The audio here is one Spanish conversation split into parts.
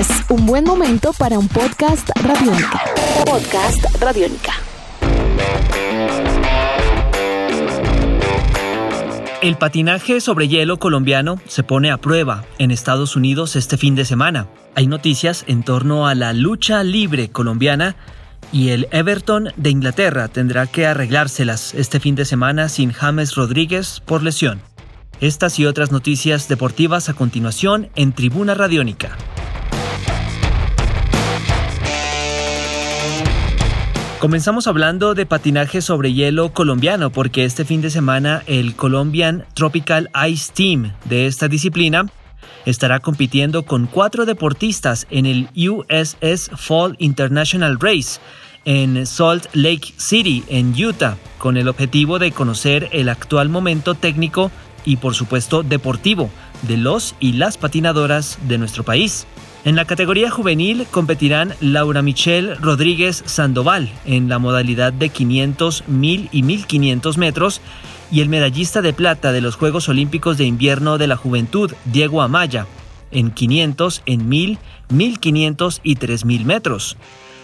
Es un buen momento para un podcast radiónica. Podcast radiónica. El patinaje sobre hielo colombiano se pone a prueba en Estados Unidos este fin de semana. Hay noticias en torno a la lucha libre colombiana y el Everton de Inglaterra tendrá que arreglárselas este fin de semana sin James Rodríguez por lesión. Estas y otras noticias deportivas a continuación en Tribuna Radiónica. Comenzamos hablando de patinaje sobre hielo colombiano porque este fin de semana el Colombian Tropical Ice Team de esta disciplina estará compitiendo con cuatro deportistas en el USS Fall International Race en Salt Lake City, en Utah, con el objetivo de conocer el actual momento técnico y por supuesto deportivo de los y las patinadoras de nuestro país. En la categoría juvenil competirán Laura Michelle Rodríguez Sandoval en la modalidad de 500, 1000 y 1500 metros y el medallista de plata de los Juegos Olímpicos de Invierno de la Juventud, Diego Amaya, en 500, en 1000, 1500 y 3000 metros.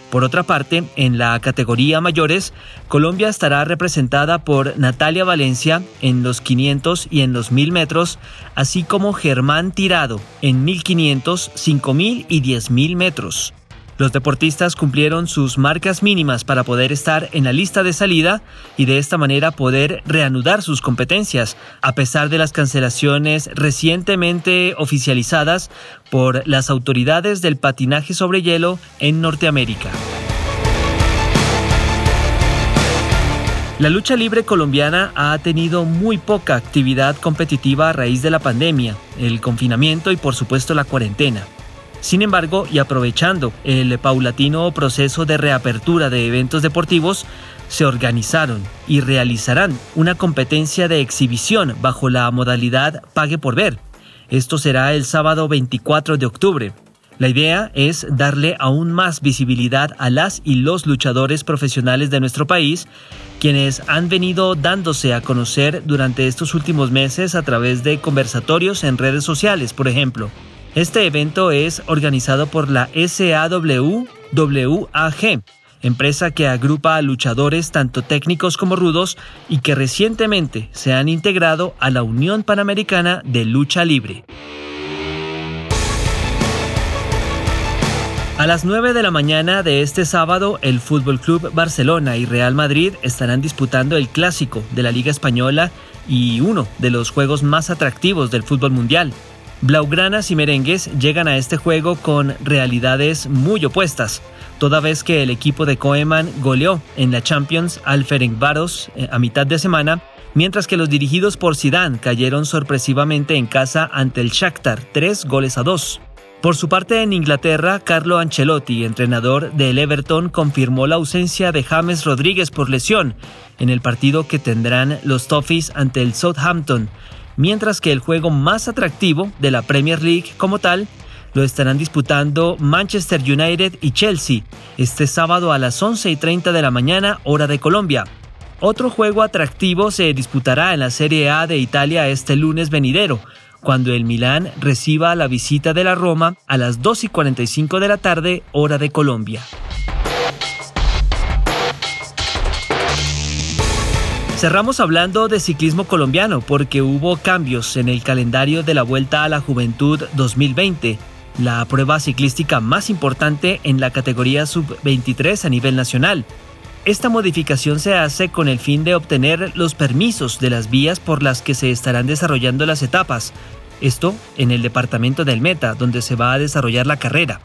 Por otra parte, en la categoría mayores, Colombia estará representada por Natalia Valencia en los 500 y en los 1000 metros, así como Germán Tirado en 1500, 5000 y 10000 metros. Los deportistas cumplieron sus marcas mínimas para poder estar en la lista de salida y de esta manera poder reanudar sus competencias, a pesar de las cancelaciones recientemente oficializadas por las autoridades del patinaje sobre hielo en Norteamérica. La lucha libre colombiana ha tenido muy poca actividad competitiva a raíz de la pandemia, el confinamiento y por supuesto la cuarentena. Sin embargo, y aprovechando el paulatino proceso de reapertura de eventos deportivos, se organizaron y realizarán una competencia de exhibición bajo la modalidad Pague por Ver. Esto será el sábado 24 de octubre. La idea es darle aún más visibilidad a las y los luchadores profesionales de nuestro país, quienes han venido dándose a conocer durante estos últimos meses a través de conversatorios en redes sociales, por ejemplo. Este evento es organizado por la SAWWAG, empresa que agrupa a luchadores tanto técnicos como rudos y que recientemente se han integrado a la Unión Panamericana de Lucha Libre. A las 9 de la mañana de este sábado, el Fútbol Club Barcelona y Real Madrid estarán disputando el clásico de la Liga Española y uno de los juegos más atractivos del fútbol mundial. Blaugranas y merengues llegan a este juego con realidades muy opuestas, toda vez que el equipo de Koeman goleó en la Champions al Ferencváros eh, a mitad de semana, mientras que los dirigidos por Zidane cayeron sorpresivamente en casa ante el Shakhtar, tres goles a dos. Por su parte, en Inglaterra, Carlo Ancelotti, entrenador del Everton, confirmó la ausencia de James Rodríguez por lesión en el partido que tendrán los Toffees ante el Southampton, mientras que el juego más atractivo de la Premier League como tal lo estarán disputando Manchester United y Chelsea este sábado a las 11 y 30 de la mañana hora de Colombia. Otro juego atractivo se disputará en la Serie A de Italia este lunes venidero, cuando el Milán reciba la visita de la Roma a las 2 y 45 de la tarde hora de Colombia. Cerramos hablando de ciclismo colombiano porque hubo cambios en el calendario de la Vuelta a la Juventud 2020, la prueba ciclística más importante en la categoría sub-23 a nivel nacional. Esta modificación se hace con el fin de obtener los permisos de las vías por las que se estarán desarrollando las etapas, esto en el departamento del Meta, donde se va a desarrollar la carrera.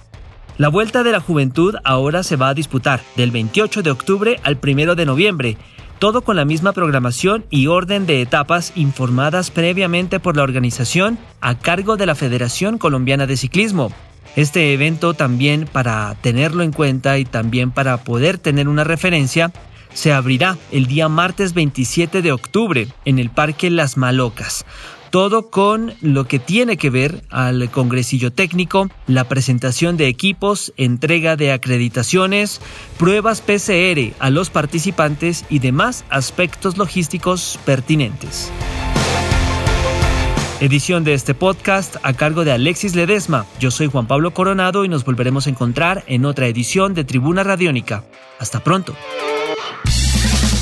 La Vuelta de la Juventud ahora se va a disputar del 28 de octubre al 1 de noviembre todo con la misma programación y orden de etapas informadas previamente por la organización a cargo de la Federación Colombiana de Ciclismo. Este evento también para tenerlo en cuenta y también para poder tener una referencia, se abrirá el día martes 27 de octubre en el Parque Las Malocas todo con lo que tiene que ver al congresillo técnico, la presentación de equipos, entrega de acreditaciones, pruebas PCR a los participantes y demás aspectos logísticos pertinentes. Edición de este podcast a cargo de Alexis Ledesma. Yo soy Juan Pablo Coronado y nos volveremos a encontrar en otra edición de Tribuna Radiónica. Hasta pronto.